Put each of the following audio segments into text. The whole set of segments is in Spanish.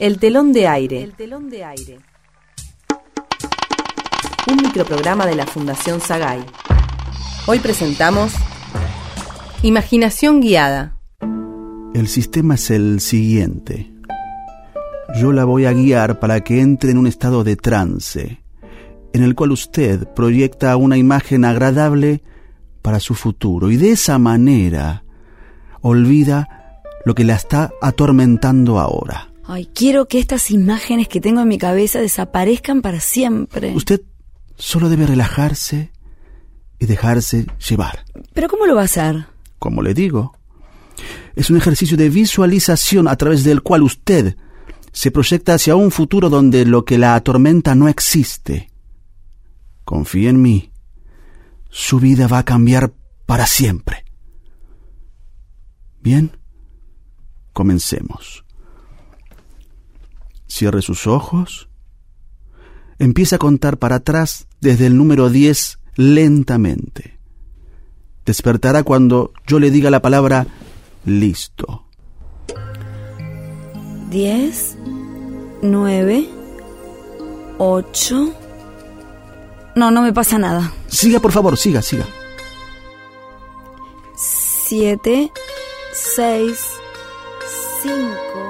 El telón de aire. El telón de aire. Un microprograma de la Fundación Sagay. Hoy presentamos Imaginación guiada. El sistema es el siguiente. Yo la voy a guiar para que entre en un estado de trance, en el cual usted proyecta una imagen agradable para su futuro y de esa manera olvida lo que la está atormentando ahora. Ay, quiero que estas imágenes que tengo en mi cabeza desaparezcan para siempre. Usted solo debe relajarse y dejarse llevar. ¿Pero cómo lo va a hacer? Como le digo, es un ejercicio de visualización a través del cual usted se proyecta hacia un futuro donde lo que la atormenta no existe. Confíe en mí. Su vida va a cambiar para siempre. Bien, comencemos. Cierre sus ojos. Empieza a contar para atrás desde el número 10 lentamente. Despertará cuando yo le diga la palabra listo. 10, 9, 8. No, no me pasa nada. Siga, por favor, siga, siga. 7, 6, 5.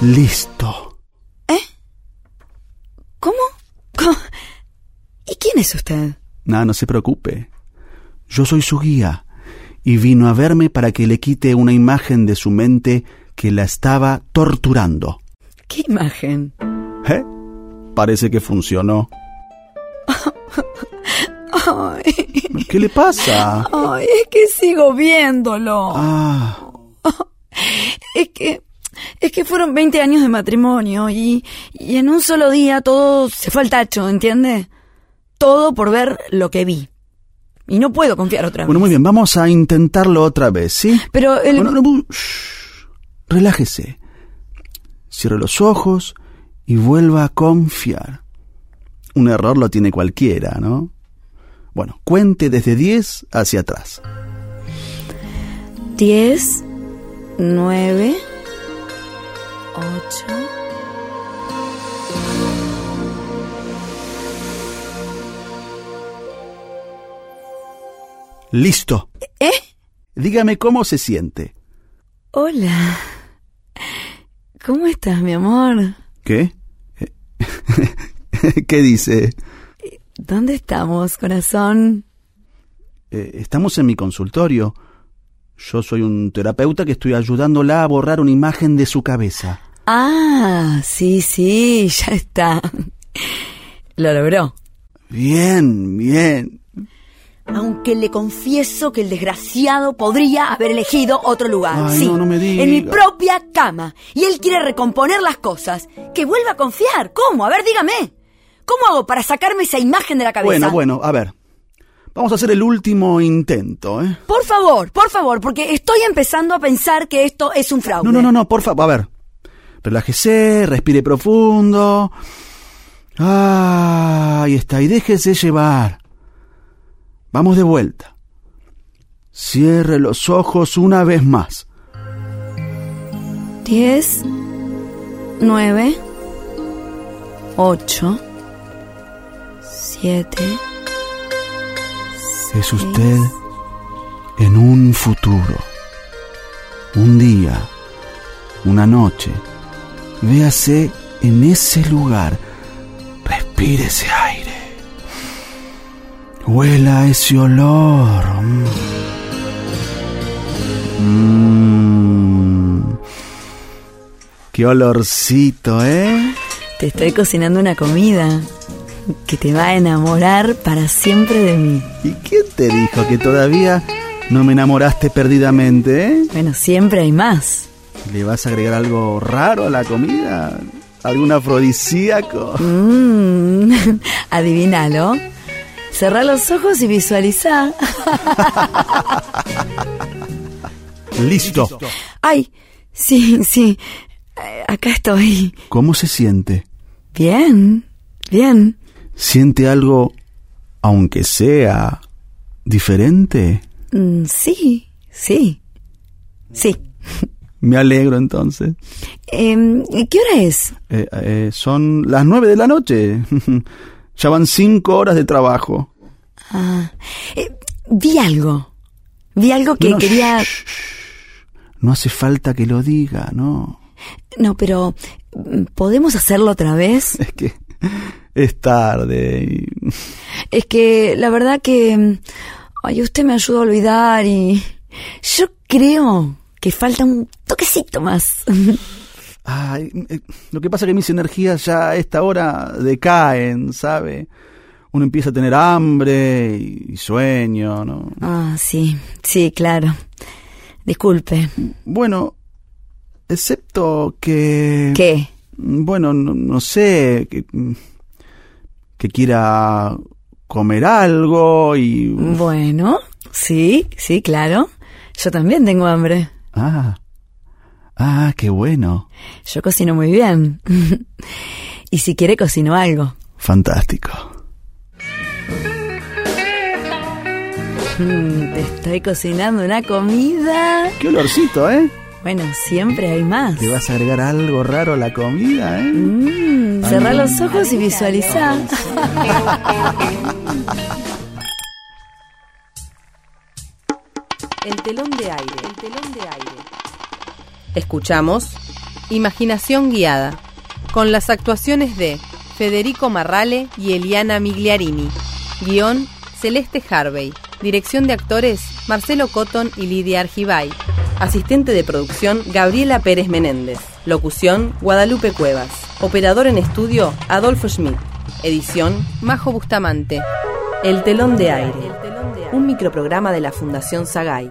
Listo. ¿Eh? ¿Cómo? ¿Cómo? ¿Y quién es usted? Nada, no se preocupe. Yo soy su guía y vino a verme para que le quite una imagen de su mente que la estaba torturando. ¿Qué imagen? ¿Eh? Parece que funcionó. Ay, ¿Qué le pasa? ay, es que sigo viéndolo. Ah, Es que es que fueron 20 años de matrimonio y, y en un solo día todo se fue al tacho, ¿entiende? Todo por ver lo que vi. Y no puedo confiar otra vez. bueno, muy bien, vamos a intentarlo otra vez, ¿sí? Pero el... Bueno, no, shh. relájese. Cierre los ojos y vuelva a confiar. Un error lo tiene cualquiera, ¿no? Bueno, cuente desde 10 hacia atrás. 10, 9, 8. Listo. ¿Eh? Dígame cómo se siente. Hola. ¿Cómo estás, mi amor? ¿Qué? ¿Qué dice? ¿Dónde estamos, corazón? Eh, estamos en mi consultorio. Yo soy un terapeuta que estoy ayudándola a borrar una imagen de su cabeza. Ah, sí, sí, ya está. Lo logró. Bien, bien. Aunque le confieso que el desgraciado podría haber elegido otro lugar. Ay, sí, no, no me diga. en mi propia cama. Y él quiere recomponer las cosas. Que vuelva a confiar. ¿Cómo? A ver, dígame. ¿Cómo hago para sacarme esa imagen de la cabeza? Bueno, bueno, a ver. Vamos a hacer el último intento, ¿eh? Por favor, por favor, porque estoy empezando a pensar que esto es un fraude. No, no, no, no, por favor, a ver. Relájese, respire profundo. Ah, ahí está, y déjese llevar. Vamos de vuelta. Cierre los ojos una vez más. 10, 9, 8, 7. Es usted en un futuro. Un día, una noche. Véase en ese lugar. Respire ese aire. Huela ese olor. Mm. Qué olorcito, ¿eh? Te estoy cocinando una comida que te va a enamorar para siempre de mí. ¿Y quién te dijo que todavía no me enamoraste perdidamente, eh? Bueno, siempre hay más. ¿Le vas a agregar algo raro a la comida? ¿Algún afrodisíaco? Mmm, adivínalo. Cerrá los ojos y visualizá. Listo. Ay, sí, sí. Acá estoy. ¿Cómo se siente? Bien, bien. ¿Siente algo, aunque sea diferente? Mm, sí, sí. Sí. Me alegro entonces. Em, ¿Qué hora es? Eh, eh, son las nueve de la noche. ya van cinco horas de trabajo. Ah, eh, vi algo. Vi algo que No, quería... shh, shh. No hace falta que lo diga, ¿no? No, pero... mm, ¿Podemos hacerlo otra vez? Es que es tarde. y- Es que la verdad que... mm, Ay, usted me ayuda a olvidar y... Yo creo que falta un toquecito más. Ay, eh, lo que pasa es que mis energías ya a esta hora decaen, ¿sabe? Uno empieza a tener hambre y sueño, ¿no? Ah, sí, sí, claro. Disculpe. Bueno, excepto que... ¿Qué? Bueno, no, no sé, que, que quiera comer algo y... Bueno, sí, sí, claro. Yo también tengo hambre. Ah, ah, qué bueno, Yo cocino muy bien. y si quiere cocino algo. fantástico. Mm, te estoy cocinando una comida. Qué olorcito, ¿eh? Bueno, siempre hay más. ¿Le vas a agregar algo raro a la comida, eh? Mm, cerrá los ojos y visualizá. telón de aire. El telón de aire. Escuchamos Imaginación guiada, con las actuaciones de Federico Marrale y Eliana Migliarini. Guión Celeste Harvey. Dirección de actores Marcelo Cotton y Lidia Argibay. Asistente de producción Gabriela Pérez Menéndez. Locución Guadalupe Cuevas. Operador en estudio Adolfo Schmidt. Edición Majo Bustamante. El telón de aire. Un microprograma de la Fundación Sagay.